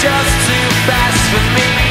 just too fast for me.